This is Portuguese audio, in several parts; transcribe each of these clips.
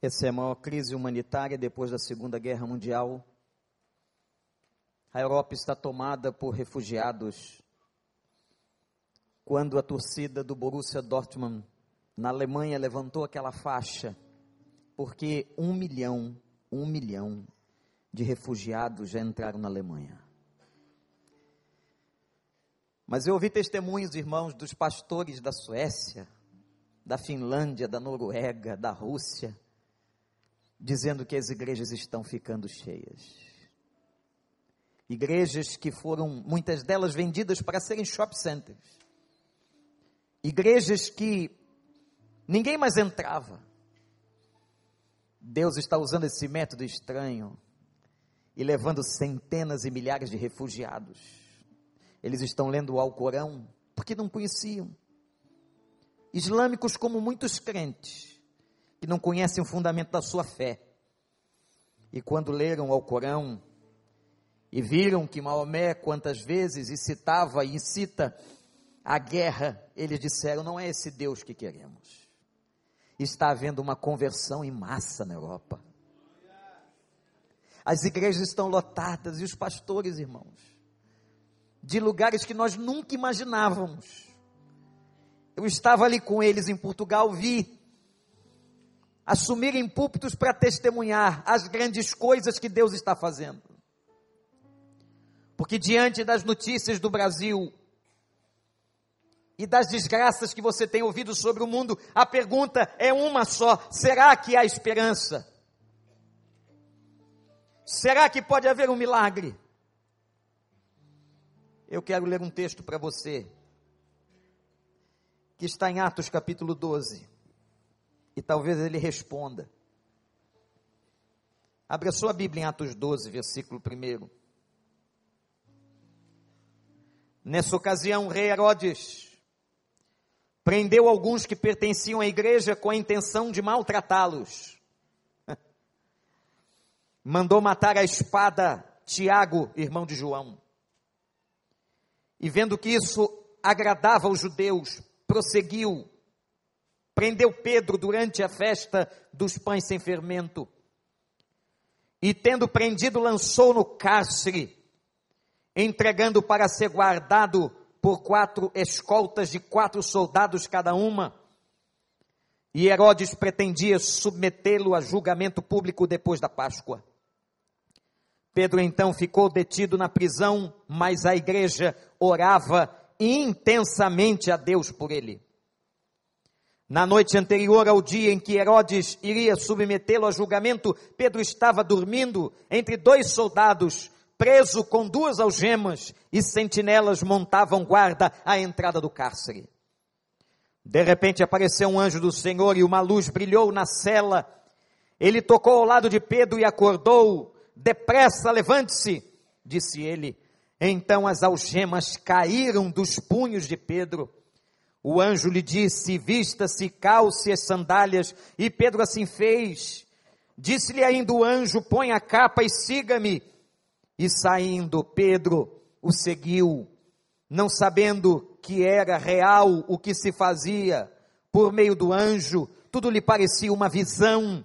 Essa é a maior crise humanitária depois da Segunda Guerra Mundial. A Europa está tomada por refugiados. Quando a torcida do Borussia Dortmund na Alemanha levantou aquela faixa, porque um milhão, um milhão de refugiados já entraram na Alemanha. Mas eu ouvi testemunhos, irmãos, dos pastores da Suécia, da Finlândia, da Noruega, da Rússia, dizendo que as igrejas estão ficando cheias. Igrejas que foram, muitas delas vendidas para serem shop centers. Igrejas que ninguém mais entrava. Deus está usando esse método estranho e levando centenas e milhares de refugiados. Eles estão lendo o Alcorão porque não conheciam. Islâmicos como muitos crentes que não conhecem o fundamento da sua fé. E quando leram ao Corão e viram que Maomé quantas vezes incitava e incita a guerra, eles disseram: não é esse Deus que queremos. Está havendo uma conversão em massa na Europa. As igrejas estão lotadas e os pastores, irmãos, de lugares que nós nunca imaginávamos. Eu estava ali com eles em Portugal, vi assumirem púlpitos para testemunhar as grandes coisas que Deus está fazendo. Porque diante das notícias do Brasil e das desgraças que você tem ouvido sobre o mundo, a pergunta é uma só: será que há esperança? Será que pode haver um milagre? Eu quero ler um texto para você, que está em Atos capítulo 12 e talvez ele responda. Abra sua Bíblia em Atos 12, versículo 1. Nessa ocasião, o rei Herodes prendeu alguns que pertenciam à igreja com a intenção de maltratá-los. Mandou matar a espada Tiago, irmão de João. E vendo que isso agradava aos judeus, prosseguiu prendeu Pedro durante a festa dos pães sem fermento. E tendo prendido, lançou no cárcere, entregando para ser guardado por quatro escoltas de quatro soldados cada uma. E Herodes pretendia submetê-lo a julgamento público depois da Páscoa. Pedro então ficou detido na prisão, mas a igreja orava intensamente a Deus por ele. Na noite anterior ao dia em que Herodes iria submetê-lo a julgamento, Pedro estava dormindo entre dois soldados, preso com duas algemas, e sentinelas montavam guarda à entrada do cárcere. De repente apareceu um anjo do Senhor e uma luz brilhou na cela. Ele tocou ao lado de Pedro e acordou. Depressa, levante-se, disse ele. Então as algemas caíram dos punhos de Pedro. O anjo lhe disse: Vista-se, calce as sandálias. E Pedro assim fez. Disse-lhe ainda o anjo: Põe a capa e siga-me. E saindo, Pedro o seguiu, não sabendo que era real o que se fazia. Por meio do anjo, tudo lhe parecia uma visão.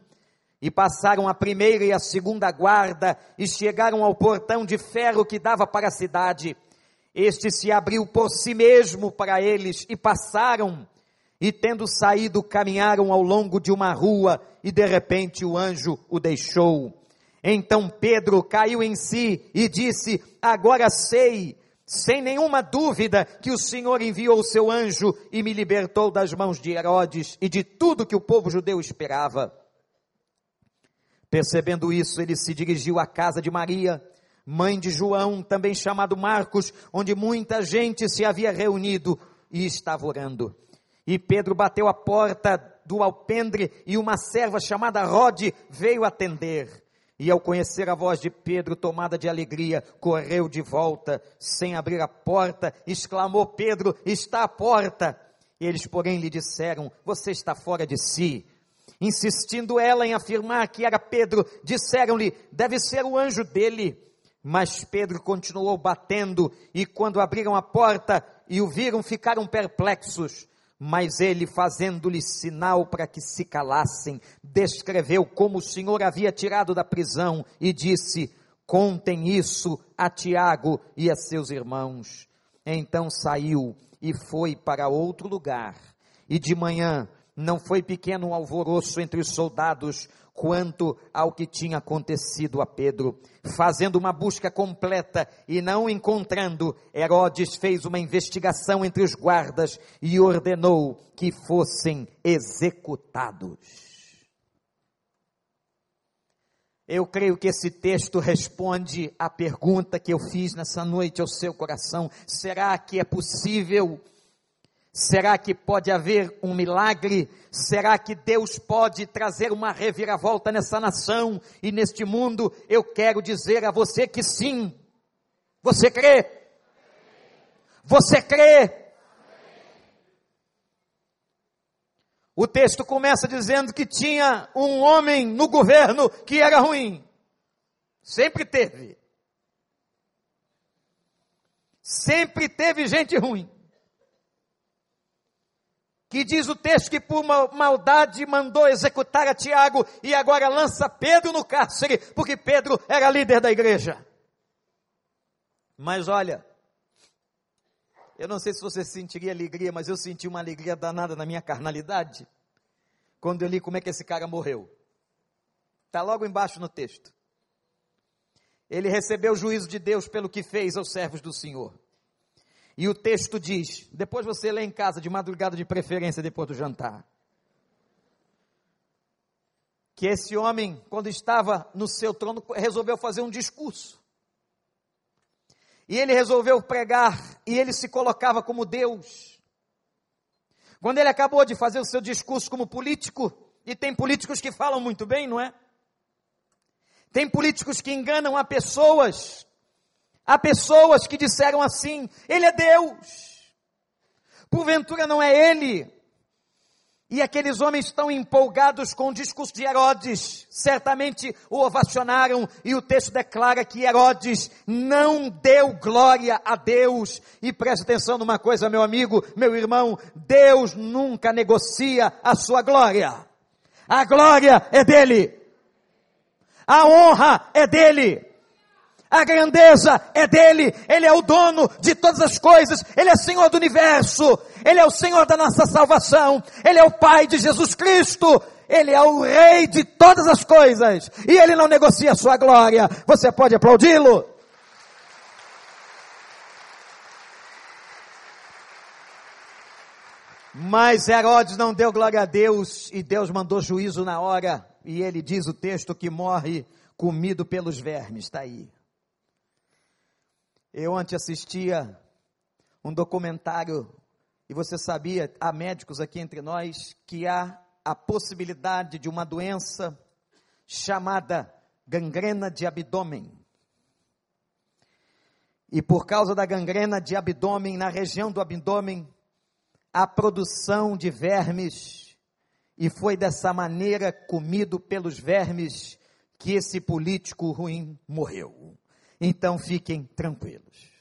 E passaram a primeira e a segunda guarda e chegaram ao portão de ferro que dava para a cidade. Este se abriu por si mesmo para eles e passaram, e tendo saído, caminharam ao longo de uma rua, e de repente o anjo o deixou. Então Pedro caiu em si e disse: Agora sei, sem nenhuma dúvida, que o Senhor enviou o seu anjo e me libertou das mãos de Herodes e de tudo que o povo judeu esperava. Percebendo isso, ele se dirigiu à casa de Maria mãe de João, também chamado Marcos, onde muita gente se havia reunido e estava orando. E Pedro bateu a porta do alpendre e uma serva chamada Rode veio atender. E ao conhecer a voz de Pedro, tomada de alegria, correu de volta, sem abrir a porta, exclamou: Pedro, está à porta. Eles, porém, lhe disseram: Você está fora de si. Insistindo ela em afirmar que era Pedro, disseram-lhe: Deve ser o anjo dele. Mas Pedro continuou batendo, e quando abriram a porta e o viram, ficaram perplexos. Mas ele, fazendo-lhe sinal para que se calassem, descreveu como o Senhor havia tirado da prisão e disse: Contem isso a Tiago e a seus irmãos. Então saiu e foi para outro lugar. E de manhã não foi pequeno um alvoroço entre os soldados quanto ao que tinha acontecido a Pedro. Fazendo uma busca completa e não encontrando, Herodes fez uma investigação entre os guardas e ordenou que fossem executados. Eu creio que esse texto responde à pergunta que eu fiz nessa noite ao seu coração: será que é possível Será que pode haver um milagre? Será que Deus pode trazer uma reviravolta nessa nação e neste mundo? Eu quero dizer a você que sim. Você crê? Você crê? O texto começa dizendo que tinha um homem no governo que era ruim. Sempre teve. Sempre teve gente ruim que diz o texto que por maldade mandou executar a Tiago e agora lança Pedro no cárcere, porque Pedro era líder da igreja. Mas olha, eu não sei se você sentiria alegria, mas eu senti uma alegria danada na minha carnalidade, quando eu li como é que esse cara morreu. Está logo embaixo no texto. Ele recebeu o juízo de Deus pelo que fez aos servos do Senhor. E o texto diz: depois você lê em casa, de madrugada de preferência, depois do jantar. Que esse homem, quando estava no seu trono, resolveu fazer um discurso. E ele resolveu pregar, e ele se colocava como Deus. Quando ele acabou de fazer o seu discurso como político, e tem políticos que falam muito bem, não é? Tem políticos que enganam a pessoas Há pessoas que disseram assim: Ele é Deus. Porventura não é Ele. E aqueles homens estão empolgados com o discurso de Herodes. Certamente o ovacionaram e o texto declara que Herodes não deu glória a Deus. E preste atenção numa coisa, meu amigo, meu irmão: Deus nunca negocia a sua glória. A glória é dele. A honra é dele a grandeza é dele, ele é o dono de todas as coisas, ele é Senhor do universo, ele é o Senhor da nossa salvação, ele é o Pai de Jesus Cristo, ele é o Rei de todas as coisas, e ele não negocia a sua glória. Você pode aplaudi-lo? Mas Herodes não deu glória a Deus e Deus mandou juízo na hora. E ele diz o texto que morre comido pelos vermes. Está aí. Eu ontem assistia um documentário e você sabia, há médicos aqui entre nós, que há a possibilidade de uma doença chamada gangrena de abdômen. E por causa da gangrena de abdômen, na região do abdômen, a produção de vermes, e foi dessa maneira, comido pelos vermes, que esse político ruim morreu. Então fiquem tranquilos.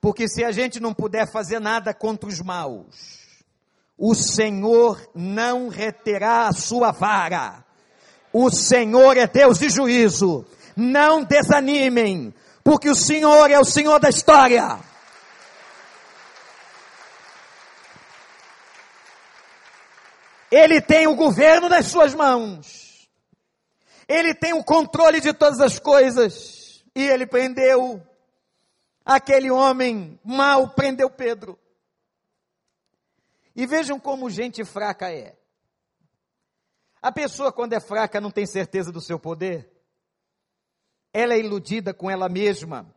Porque se a gente não puder fazer nada contra os maus, o Senhor não reterá a sua vara. O Senhor é Deus de juízo. Não desanimem, porque o Senhor é o Senhor da história. Ele tem o governo nas suas mãos. Ele tem o controle de todas as coisas. E ele prendeu aquele homem mal, prendeu Pedro. E vejam como gente fraca é. A pessoa, quando é fraca, não tem certeza do seu poder. Ela é iludida com ela mesma.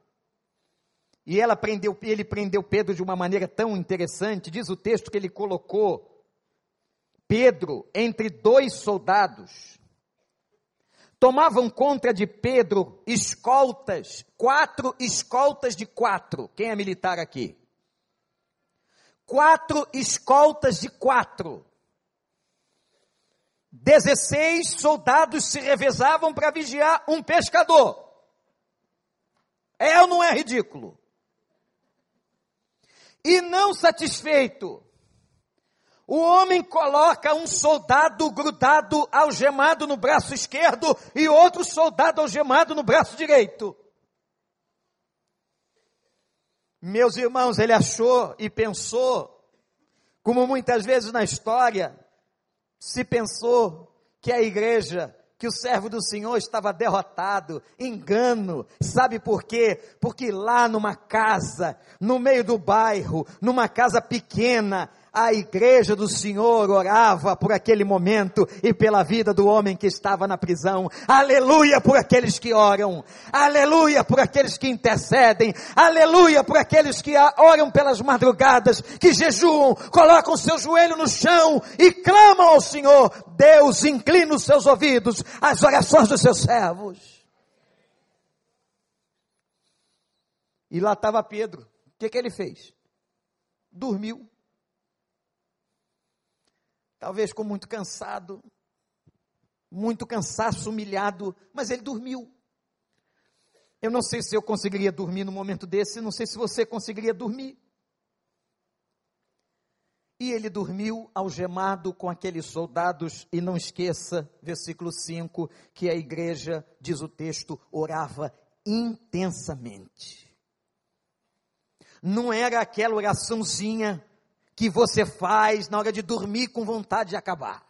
E ela prendeu, ele prendeu Pedro de uma maneira tão interessante. Diz o texto que ele colocou Pedro entre dois soldados tomavam conta de Pedro escoltas, quatro escoltas de quatro. Quem é militar aqui? Quatro escoltas de quatro. Dezesseis soldados se revezavam para vigiar um pescador. É ou não é ridículo? E não satisfeito, o homem coloca um soldado grudado, algemado no braço esquerdo e outro soldado algemado no braço direito. Meus irmãos, ele achou e pensou, como muitas vezes na história se pensou que a igreja que o servo do Senhor estava derrotado, engano. Sabe por quê? Porque lá numa casa, no meio do bairro, numa casa pequena, a igreja do Senhor orava por aquele momento e pela vida do homem que estava na prisão. Aleluia por aqueles que oram. Aleluia por aqueles que intercedem. Aleluia por aqueles que oram pelas madrugadas, que jejuam, colocam seu joelho no chão e clamam ao Senhor. Deus inclina os seus ouvidos às orações dos seus servos. E lá estava Pedro. O que, que ele fez? Dormiu talvez com muito cansado, muito cansaço, humilhado, mas ele dormiu. Eu não sei se eu conseguiria dormir no momento desse, não sei se você conseguiria dormir. E ele dormiu algemado com aqueles soldados, e não esqueça, versículo 5, que a igreja, diz o texto, orava intensamente. Não era aquela oraçãozinha que você faz na hora de dormir com vontade de acabar.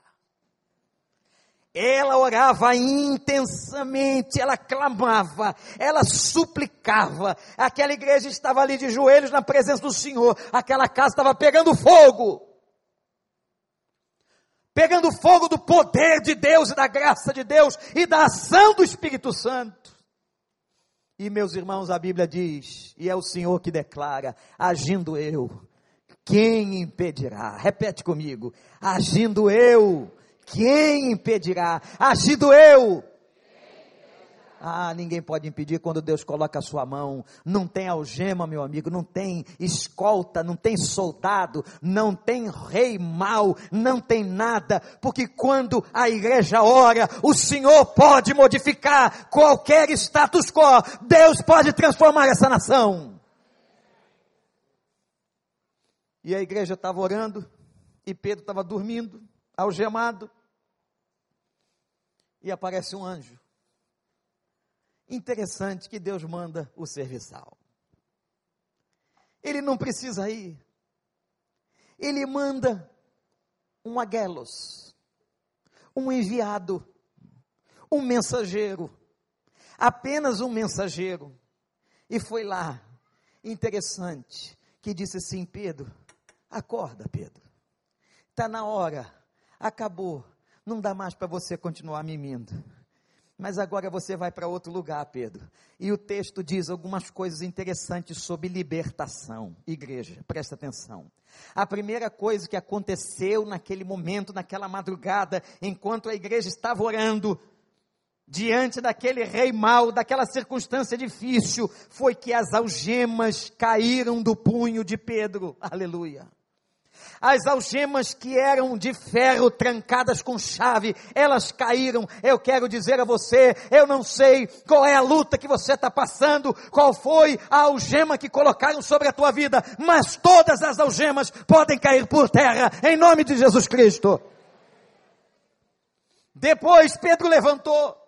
Ela orava intensamente, ela clamava, ela suplicava. Aquela igreja estava ali de joelhos na presença do Senhor. Aquela casa estava pegando fogo. Pegando fogo do poder de Deus e da graça de Deus e da ação do Espírito Santo. E meus irmãos, a Bíblia diz, e é o Senhor que declara: agindo eu, quem impedirá? Repete comigo. Agindo eu, quem impedirá? Agindo eu. Ah, ninguém pode impedir quando Deus coloca a sua mão. Não tem algema, meu amigo, não tem escolta, não tem soldado, não tem rei mau, não tem nada, porque quando a igreja ora, o Senhor pode modificar qualquer status quo. Deus pode transformar essa nação. E a igreja estava orando, e Pedro estava dormindo, algemado, e aparece um anjo. Interessante que Deus manda o serviçal. Ele não precisa ir. Ele manda um aguelos, um enviado, um mensageiro, apenas um mensageiro. E foi lá, interessante, que disse assim: Pedro, Acorda, Pedro. Está na hora. Acabou. Não dá mais para você continuar mimindo. Mas agora você vai para outro lugar, Pedro. E o texto diz algumas coisas interessantes sobre libertação. Igreja, presta atenção. A primeira coisa que aconteceu naquele momento, naquela madrugada, enquanto a igreja estava orando, diante daquele rei mau, daquela circunstância difícil, foi que as algemas caíram do punho de Pedro. Aleluia. As algemas que eram de ferro trancadas com chave, elas caíram. Eu quero dizer a você, eu não sei qual é a luta que você está passando, qual foi a algema que colocaram sobre a tua vida, mas todas as algemas podem cair por terra, em nome de Jesus Cristo. Depois Pedro levantou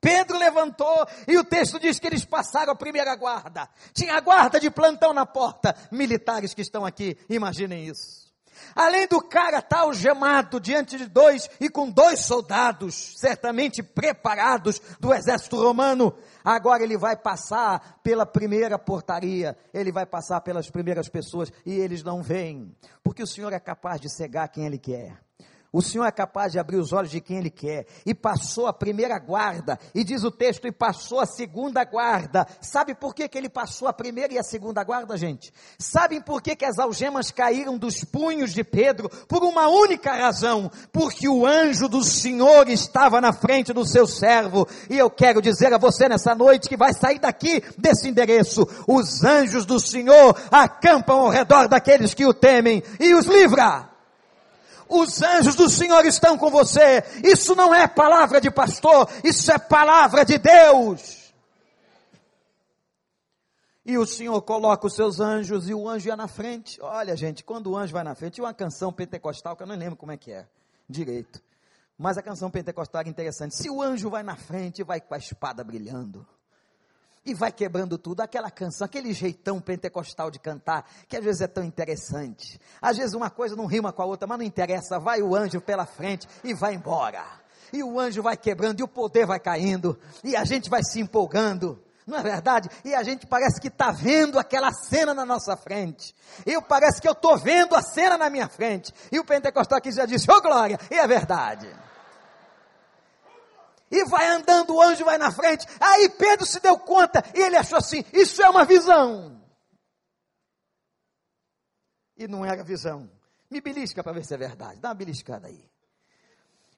Pedro levantou e o texto diz que eles passaram a primeira guarda. Tinha guarda de plantão na porta. Militares que estão aqui, imaginem isso. Além do cara estar algemado diante de dois e com dois soldados, certamente preparados do exército romano, agora ele vai passar pela primeira portaria, ele vai passar pelas primeiras pessoas e eles não vêm, porque o Senhor é capaz de cegar quem ele quer. O Senhor é capaz de abrir os olhos de quem Ele quer. E passou a primeira guarda. E diz o texto, e passou a segunda guarda. Sabe por que, que ele passou a primeira e a segunda guarda, gente? Sabem por que, que as algemas caíram dos punhos de Pedro? Por uma única razão. Porque o anjo do Senhor estava na frente do seu servo. E eu quero dizer a você nessa noite que vai sair daqui desse endereço. Os anjos do Senhor acampam ao redor daqueles que o temem e os livra os anjos do Senhor estão com você. Isso não é palavra de pastor, isso é palavra de Deus. e o Senhor coloca os seus anjos e o anjo ia na frente. Olha, gente, quando o anjo vai na frente, tinha uma canção pentecostal que eu não lembro como é que é direito. Mas a canção pentecostal era interessante. Se o anjo vai na frente, vai com a espada brilhando. E vai quebrando tudo, aquela canção, aquele jeitão pentecostal de cantar, que às vezes é tão interessante. Às vezes uma coisa não rima com a outra, mas não interessa, vai o anjo pela frente e vai embora. E o anjo vai quebrando, e o poder vai caindo, e a gente vai se empolgando não é verdade? E a gente parece que está vendo aquela cena na nossa frente. Eu parece que eu estou vendo a cena na minha frente. E o pentecostal aqui já disse, ô oh, glória, e é verdade. E vai andando, o anjo vai na frente. Aí Pedro se deu conta e ele achou assim: isso é uma visão. E não era visão. Me belisca para ver se é verdade. Dá uma beliscada aí.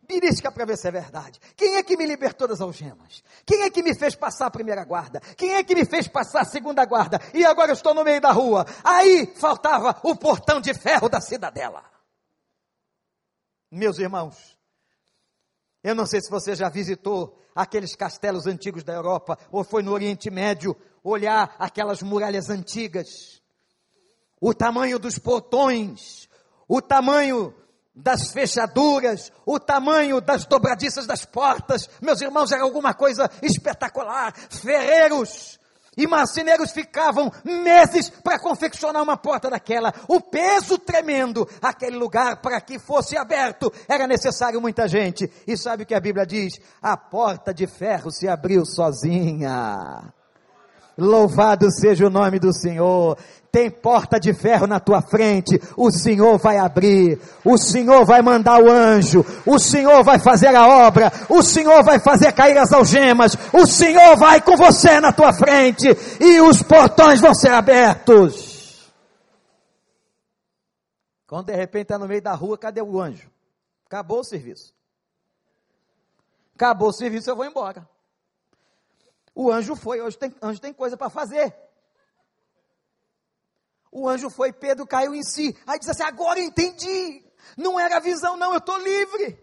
Belisca para ver se é verdade. Quem é que me libertou das algemas? Quem é que me fez passar a primeira guarda? Quem é que me fez passar a segunda guarda? E agora eu estou no meio da rua. Aí faltava o portão de ferro da cidadela. Meus irmãos, eu não sei se você já visitou aqueles castelos antigos da Europa ou foi no Oriente Médio olhar aquelas muralhas antigas. O tamanho dos portões, o tamanho das fechaduras, o tamanho das dobradiças das portas, meus irmãos, era alguma coisa espetacular. Ferreiros e marceneiros ficavam meses para confeccionar uma porta daquela. O peso tremendo, aquele lugar para que fosse aberto, era necessário muita gente. E sabe o que a Bíblia diz? A porta de ferro se abriu sozinha. Louvado seja o nome do Senhor. Tem porta de ferro na tua frente, o Senhor vai abrir, o Senhor vai mandar o anjo, o Senhor vai fazer a obra, o Senhor vai fazer cair as algemas, o Senhor vai com você na tua frente e os portões vão ser abertos. Quando de repente está no meio da rua, cadê o anjo? Acabou o serviço. Acabou o serviço, eu vou embora. O anjo foi, hoje tem, anjo tem coisa para fazer. O anjo foi, Pedro caiu em si. Aí disse assim: agora entendi. Não era visão, não, eu estou livre.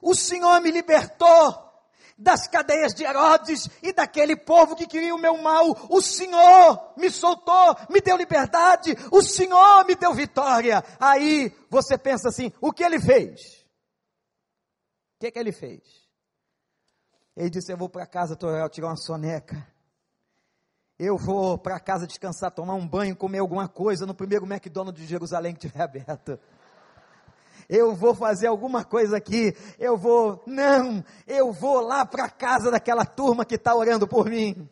O Senhor me libertou das cadeias de Herodes e daquele povo que queria o meu mal. O Senhor me soltou, me deu liberdade. O Senhor me deu vitória. Aí você pensa assim: o que ele fez? O que, que ele fez? Ele disse: Eu vou para casa, Torel, tirar uma soneca. Eu vou para casa descansar, tomar um banho, comer alguma coisa no primeiro McDonald's de Jerusalém que estiver aberto. Eu vou fazer alguma coisa aqui. Eu vou, não, eu vou lá para casa daquela turma que está orando por mim.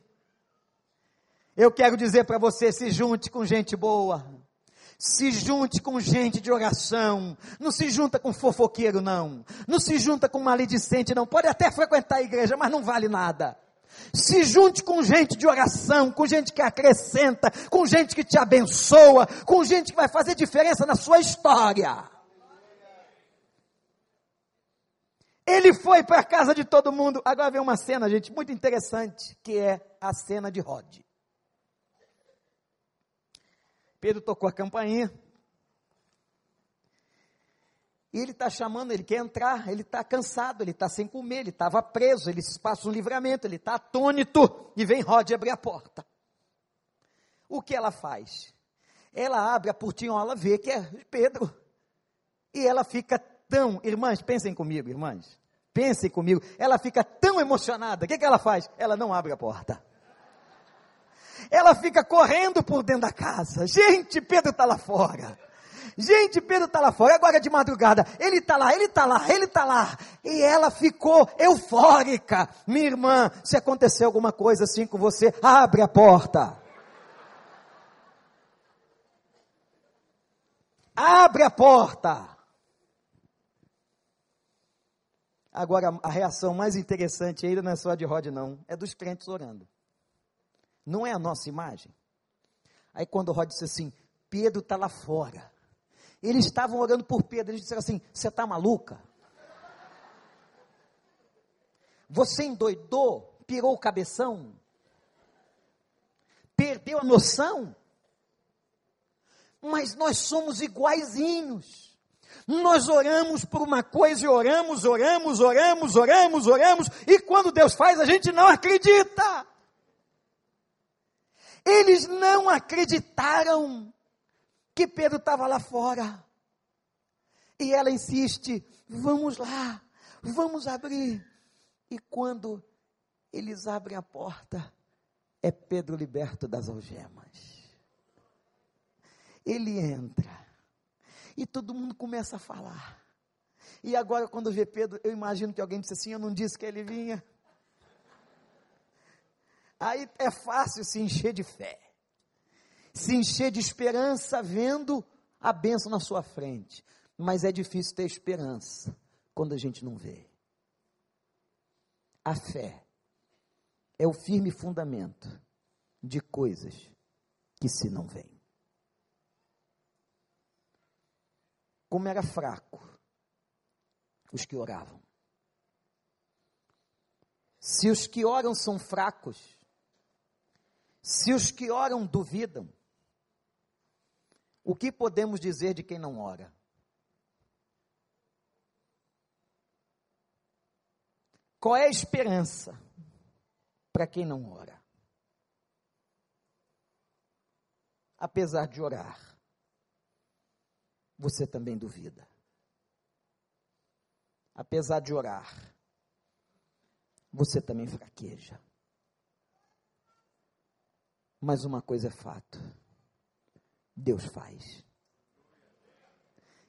Eu quero dizer para você: se junte com gente boa. Se junte com gente de oração. Não se junta com fofoqueiro, não. Não se junta com maledicente, não. Pode até frequentar a igreja, mas não vale nada. Se junte com gente de oração, com gente que acrescenta, com gente que te abençoa, com gente que vai fazer diferença na sua história. Ele foi para a casa de todo mundo. Agora vem uma cena, gente, muito interessante, que é a cena de Rod. Pedro tocou a campainha. E ele está chamando, ele quer entrar, ele está cansado, ele está sem comer, ele estava preso, ele passa um livramento, ele está atônito, e vem Rod abrir a porta. O que ela faz? Ela abre a portinhola, vê que é Pedro, e ela fica tão, irmãs, pensem comigo, irmãs, pensem comigo, ela fica tão emocionada, o que, que ela faz? Ela não abre a porta. Ela fica correndo por dentro da casa. Gente, Pedro está lá fora. Gente, Pedro está lá fora, agora de madrugada. Ele está lá, ele está lá, ele está lá. E ela ficou eufórica. Minha irmã, se acontecer alguma coisa assim com você, abre a porta. Abre a porta. Agora, a reação mais interessante ainda não é só de Rod, não. É dos crentes orando. Não é a nossa imagem. Aí quando Rod disse assim, Pedro está lá fora. Eles estavam orando por Pedro. Eles disseram assim: Você está maluca? Você endoidou? Pirou o cabeção? Perdeu a noção? Mas nós somos iguaizinhos. Nós oramos por uma coisa e oramos, oramos, oramos, oramos, oramos, e quando Deus faz, a gente não acredita. Eles não acreditaram que Pedro estava lá fora. E ela insiste: vamos lá, vamos abrir. E quando eles abrem a porta, é Pedro liberto das algemas. Ele entra e todo mundo começa a falar. E agora, quando vê Pedro, eu imagino que alguém disse assim: Eu não disse que ele vinha. Aí é fácil se encher de fé, se encher de esperança vendo a bênção na sua frente. Mas é difícil ter esperança quando a gente não vê. A fé é o firme fundamento de coisas que se não veem. Como era fraco os que oravam. Se os que oram são fracos, se os que oram duvidam, o que podemos dizer de quem não ora? Qual é a esperança para quem não ora? Apesar de orar, você também duvida. Apesar de orar, você também fraqueja. Mas uma coisa é fato: Deus faz.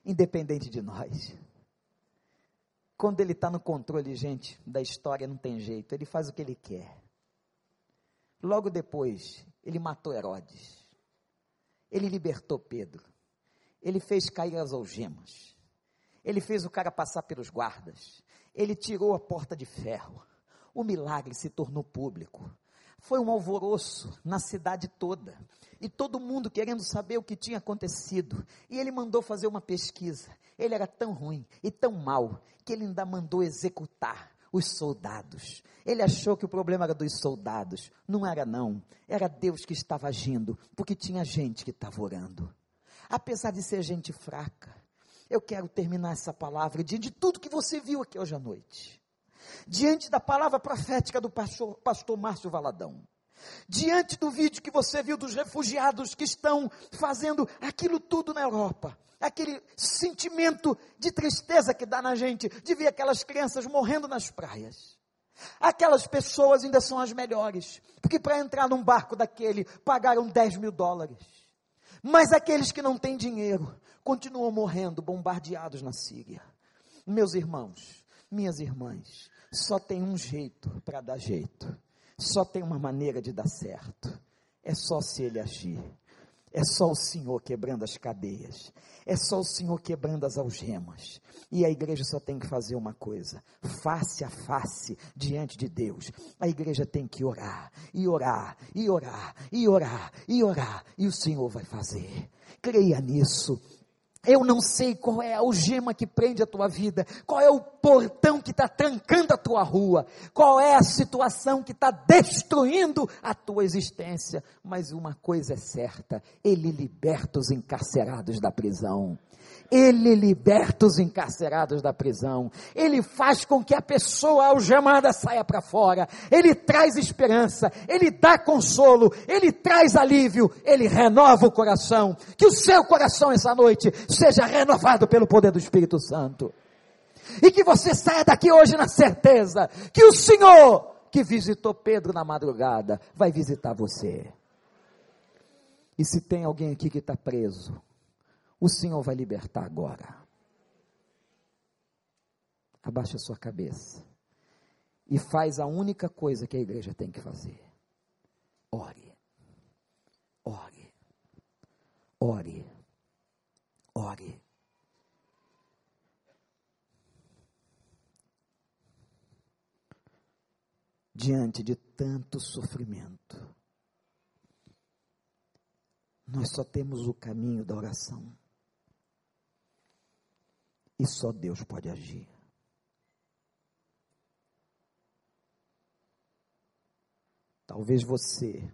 Independente de nós. Quando Ele está no controle, gente, da história, não tem jeito. Ele faz o que Ele quer. Logo depois, Ele matou Herodes. Ele libertou Pedro. Ele fez cair as algemas. Ele fez o cara passar pelos guardas. Ele tirou a porta de ferro. O milagre se tornou público. Foi um alvoroço na cidade toda. E todo mundo querendo saber o que tinha acontecido. E ele mandou fazer uma pesquisa. Ele era tão ruim e tão mal que ele ainda mandou executar os soldados. Ele achou que o problema era dos soldados. Não era, não. Era Deus que estava agindo, porque tinha gente que estava orando. Apesar de ser gente fraca, eu quero terminar essa palavra diante de tudo que você viu aqui hoje à noite diante da palavra profética do pastor, pastor Márcio Valadão, diante do vídeo que você viu dos refugiados que estão fazendo aquilo tudo na Europa, aquele sentimento de tristeza que dá na gente de ver aquelas crianças morrendo nas praias. Aquelas pessoas ainda são as melhores, porque para entrar num barco daquele pagaram 10 mil dólares. Mas aqueles que não têm dinheiro continuam morrendo, bombardeados na Síria. Meus irmãos, minhas irmãs, só tem um jeito para dar jeito. Só tem uma maneira de dar certo. É só se ele agir. É só o Senhor quebrando as cadeias. É só o Senhor quebrando as algemas. E a igreja só tem que fazer uma coisa: face a face diante de Deus. A igreja tem que orar, e orar, e orar, e orar, e orar. E o Senhor vai fazer. Creia nisso eu não sei qual é a algema que prende a tua vida, qual é o portão que está trancando a tua rua, qual é a situação que está destruindo a tua existência, mas uma coisa é certa: Ele liberta os encarcerados da prisão. Ele liberta os encarcerados da prisão. Ele faz com que a pessoa algemada saia para fora. Ele traz esperança. Ele dá consolo. Ele traz alívio. Ele renova o coração. Que o seu coração essa noite seja renovado pelo poder do Espírito Santo. E que você saia daqui hoje na certeza que o Senhor que visitou Pedro na madrugada vai visitar você. E se tem alguém aqui que está preso, o Senhor vai libertar agora. Abaixa a sua cabeça. E faz a única coisa que a igreja tem que fazer. Ore. Ore. Ore. Ore. Diante de tanto sofrimento, nós só temos o caminho da oração. E só Deus pode agir. Talvez você,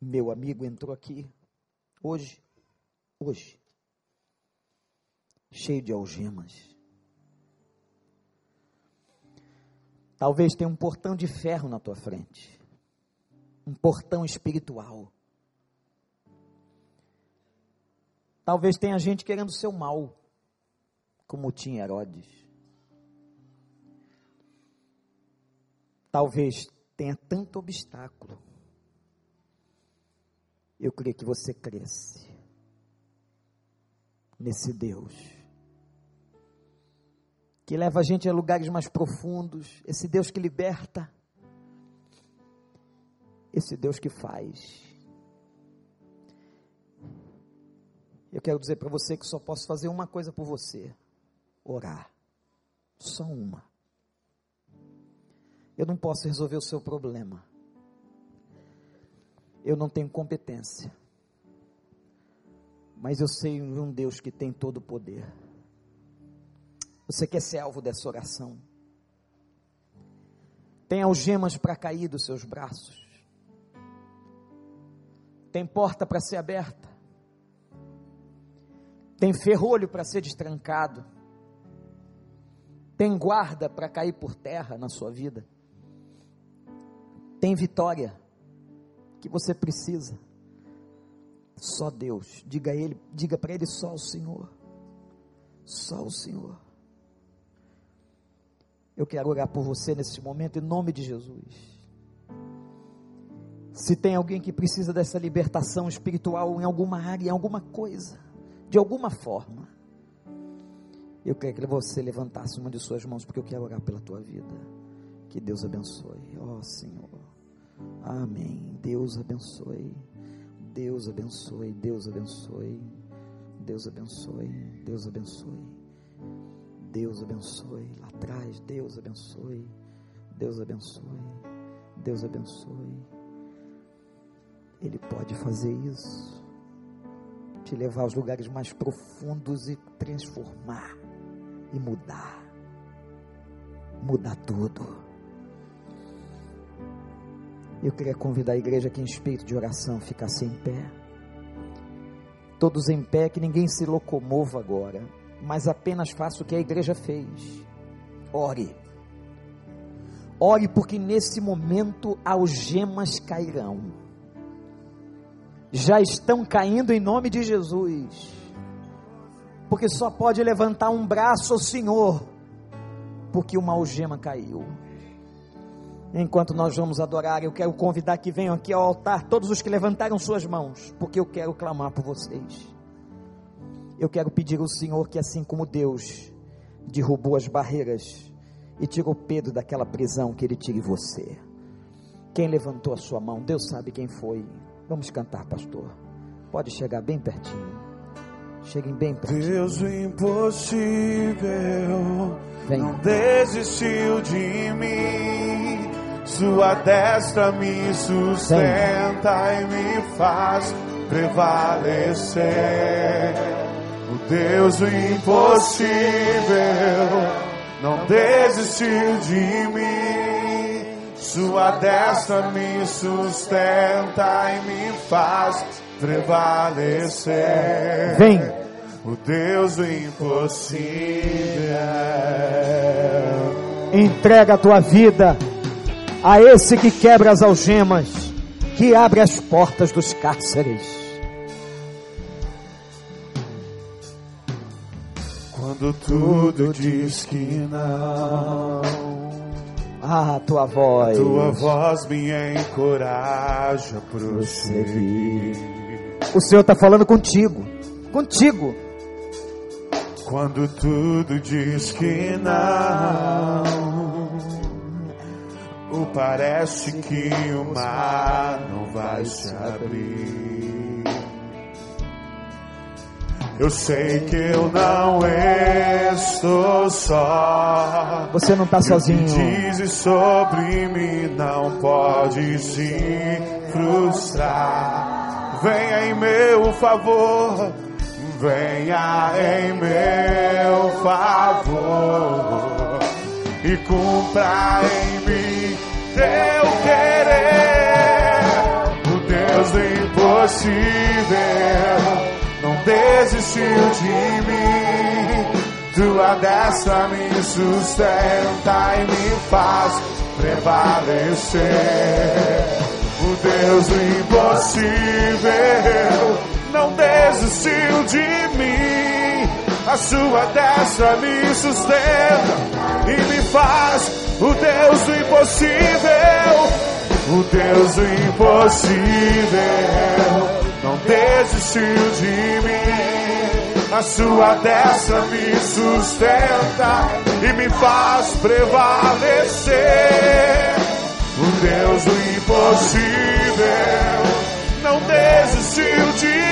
meu amigo, entrou aqui hoje, hoje, cheio de algemas. Talvez tenha um portão de ferro na tua frente, um portão espiritual. Talvez tenha gente querendo seu mal, como tinha Herodes. Talvez tenha tanto obstáculo. Eu queria que você cresce nesse Deus que leva a gente a lugares mais profundos, esse Deus que liberta, esse Deus que faz. Eu quero dizer para você que só posso fazer uma coisa por você: orar. Só uma. Eu não posso resolver o seu problema. Eu não tenho competência. Mas eu sei um Deus que tem todo o poder. Você quer ser alvo dessa oração? Tem algemas para cair dos seus braços. Tem porta para ser aberta. Tem ferrolho para ser destrancado. Tem guarda para cair por terra na sua vida. Tem vitória que você precisa. Só Deus. Diga ele, diga para ele só o Senhor. Só o Senhor. Eu quero orar por você nesse momento em nome de Jesus. Se tem alguém que precisa dessa libertação espiritual em alguma área, em alguma coisa, de alguma forma, eu quero que você levantasse uma de suas mãos, porque eu quero orar pela tua vida. Que Deus abençoe, ó oh, Senhor. Amém. Deus abençoe. Deus abençoe. Deus abençoe. Deus abençoe. Deus abençoe. Deus abençoe. Lá atrás, Deus abençoe. Deus abençoe. Deus abençoe. Ele pode fazer isso. Te levar aos lugares mais profundos e transformar e mudar. Mudar tudo. Eu queria convidar a igreja que em espírito de oração ficasse em pé. Todos em pé, que ninguém se locomova agora, mas apenas faça o que a igreja fez. Ore. Ore, porque nesse momento algemas cairão. Já estão caindo em nome de Jesus. Porque só pode levantar um braço ao Senhor, porque uma algema caiu. Enquanto nós vamos adorar, eu quero convidar que venham aqui ao altar todos os que levantaram suas mãos, porque eu quero clamar por vocês. Eu quero pedir ao Senhor que, assim como Deus derrubou as barreiras e tirou Pedro daquela prisão, que Ele tire você. Quem levantou a sua mão, Deus sabe quem foi. Vamos cantar, pastor. Pode chegar bem pertinho. Cheguem bem pertinho. Deus o impossível Vem. não desistiu de mim sua destra me sustenta Sim. e me faz prevalecer. O Deus do impossível não desistiu de mim. Sua destra me sustenta e me faz prevalecer. Vem. O Deus do impossível. Entrega a tua vida a esse que quebra as algemas, que abre as portas dos cárceres. Quando tudo diz que não, ah, tua voz, tua voz me encoraja a prosseguir. O Senhor está falando contigo, contigo. Quando tudo diz que não parece que o mar não vai se abrir. Eu sei que eu não estou só. Você não está sozinho. Diz sobre mim não pode se frustrar. Venha em meu favor, venha em meu favor e cumpra em mim teu querer. O Deus do impossível não desistiu de mim. Tua destra me sustenta e me faz prevalecer. O Deus do impossível não desistiu de mim. A sua destra me sustenta e me faz o Deus do impossível. O Deus do impossível não desistiu de mim. A sua destra me sustenta e me faz prevalecer. O Deus do impossível não desistiu de mim.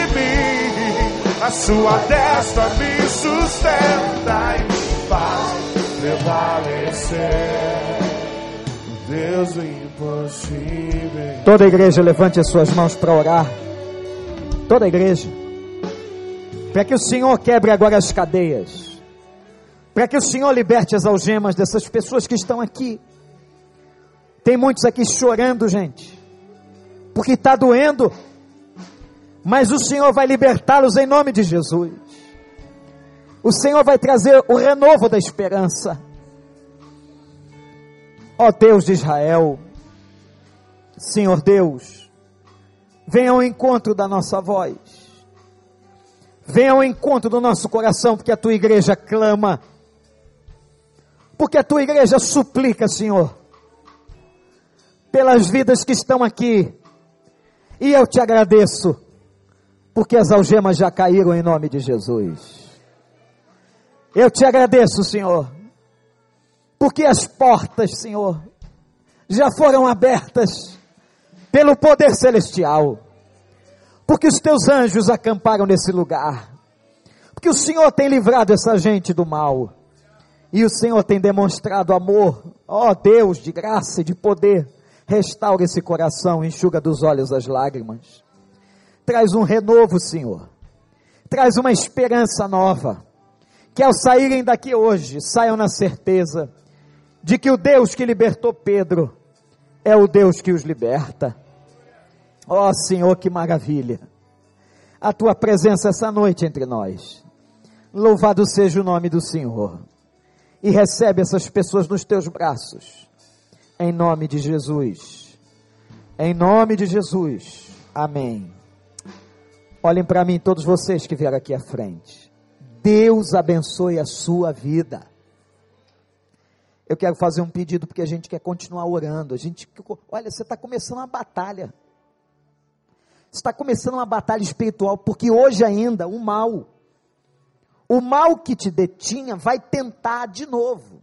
A sua destra me sustenta e me faz prevalecer. Deus impossível. Toda a igreja levante as suas mãos para orar. Toda a igreja. Para que o Senhor quebre agora as cadeias. Para que o Senhor liberte as algemas dessas pessoas que estão aqui. Tem muitos aqui chorando, gente. Porque está doendo. Mas o Senhor vai libertá-los em nome de Jesus. O Senhor vai trazer o renovo da esperança. Ó Deus de Israel, Senhor Deus, venha ao encontro da nossa voz. Venha ao encontro do nosso coração, porque a tua igreja clama. Porque a tua igreja suplica, Senhor, pelas vidas que estão aqui. E eu te agradeço, porque as algemas já caíram em nome de Jesus. Eu te agradeço, Senhor, porque as portas, Senhor, já foram abertas pelo poder celestial, porque os teus anjos acamparam nesse lugar, porque o Senhor tem livrado essa gente do mal, e o Senhor tem demonstrado amor, ó Deus de graça e de poder, restaura esse coração, enxuga dos olhos as lágrimas, traz um renovo, Senhor, traz uma esperança nova, que ao saírem daqui hoje, saiam na certeza de que o Deus que libertou Pedro é o Deus que os liberta. Ó oh, Senhor, que maravilha! A tua presença essa noite entre nós. Louvado seja o nome do Senhor. E recebe essas pessoas nos teus braços. Em nome de Jesus. Em nome de Jesus. Amém. Olhem para mim, todos vocês que vieram aqui à frente. Deus abençoe a sua vida. Eu quero fazer um pedido porque a gente quer continuar orando. A gente, olha, você está começando uma batalha. Você está começando uma batalha espiritual porque hoje ainda o mal, o mal que te detinha, vai tentar de novo.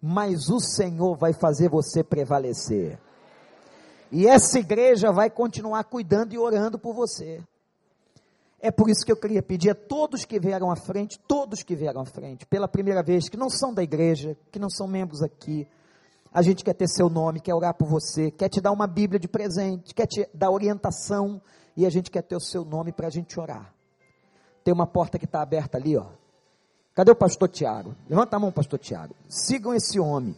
Mas o Senhor vai fazer você prevalecer. E essa igreja vai continuar cuidando e orando por você. É por isso que eu queria pedir a todos que vieram à frente, todos que vieram à frente, pela primeira vez, que não são da igreja, que não são membros aqui, a gente quer ter seu nome, quer orar por você, quer te dar uma Bíblia de presente, quer te dar orientação, e a gente quer ter o seu nome para a gente orar. Tem uma porta que está aberta ali, ó. Cadê o pastor Tiago? Levanta a mão, pastor Tiago. Sigam esse homem,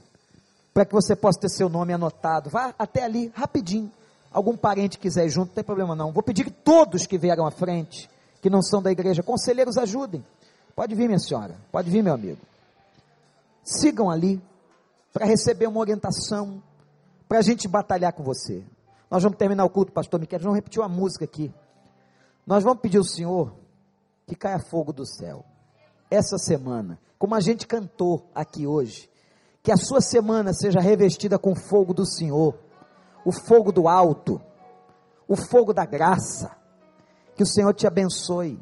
para que você possa ter seu nome anotado. Vá até ali, rapidinho. Algum parente quiser ir junto, não tem problema não. Vou pedir que todos que vieram à frente, que não são da igreja, conselheiros ajudem. Pode vir, minha senhora, pode vir, meu amigo. Sigam ali para receber uma orientação, para a gente batalhar com você. Nós vamos terminar o culto, pastor Miquel, vamos repetir uma música aqui. Nós vamos pedir ao Senhor que caia fogo do céu. Essa semana, como a gente cantou aqui hoje, que a sua semana seja revestida com fogo do Senhor, o fogo do alto, o fogo da graça que o Senhor te abençoe.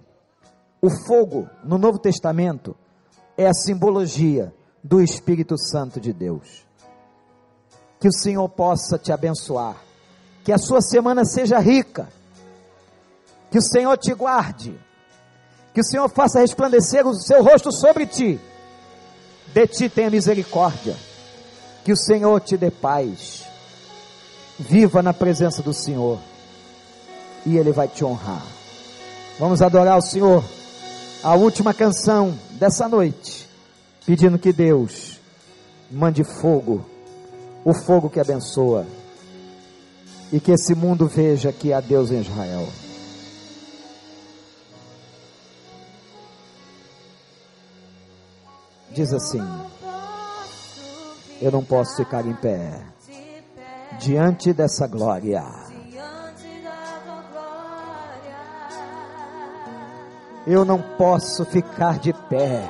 O fogo no Novo Testamento é a simbologia do Espírito Santo de Deus. Que o Senhor possa te abençoar. Que a sua semana seja rica. Que o Senhor te guarde. Que o Senhor faça resplandecer o seu rosto sobre ti. De ti tenha misericórdia. Que o Senhor te dê paz. Viva na presença do Senhor. E Ele vai te honrar. Vamos adorar o Senhor. A última canção dessa noite, pedindo que Deus mande fogo, o fogo que abençoa, e que esse mundo veja que há Deus em Israel. Diz assim: Eu não posso ficar em pé diante dessa glória Eu não posso ficar de pé.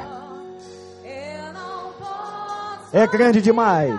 É grande demais.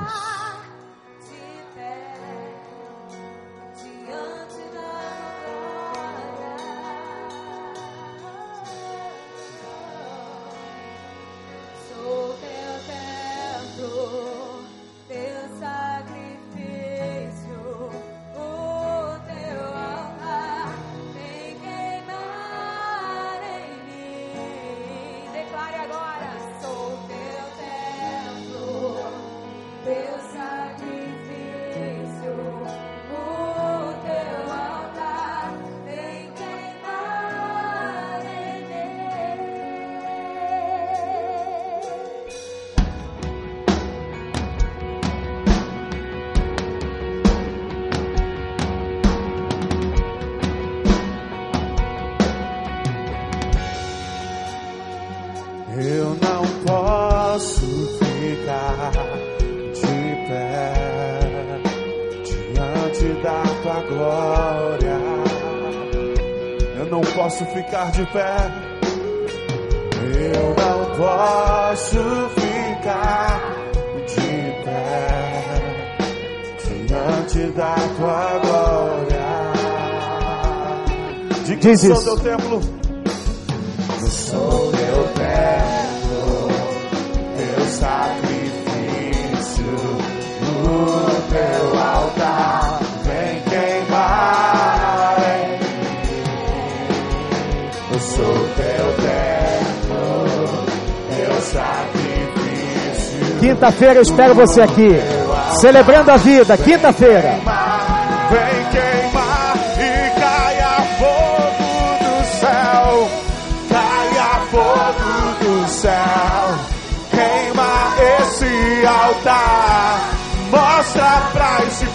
Posso ficar de pé. Eu não posso ficar de pé diante da tua glória. De que sou teu Quinta-feira eu espero você aqui, celebrando a vida. Quinta-feira. Vem queimar e caia fogo do céu, caia fogo do céu, queima esse altar, mostra pra esse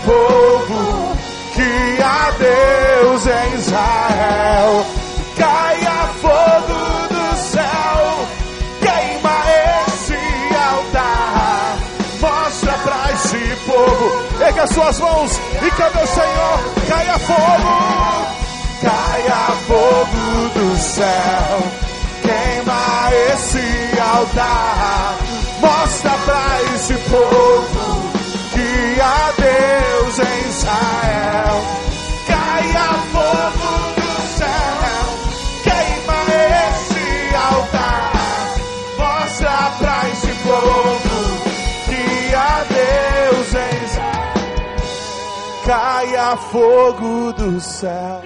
povo, erga suas mãos e canta o Senhor, caia fogo, caia fogo do céu, queima esse altar, mostra pra esse povo que há Deus em Israel, caia fogo do céu.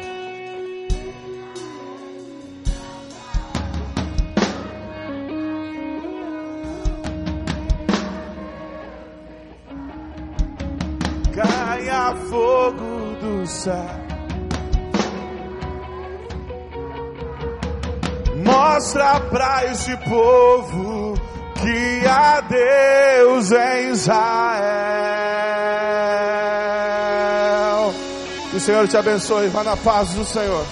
Caia fogo do céu. Mostra pra esse povo que há Deus em Israel. O Senhor te abençoe. Vá na paz do Senhor.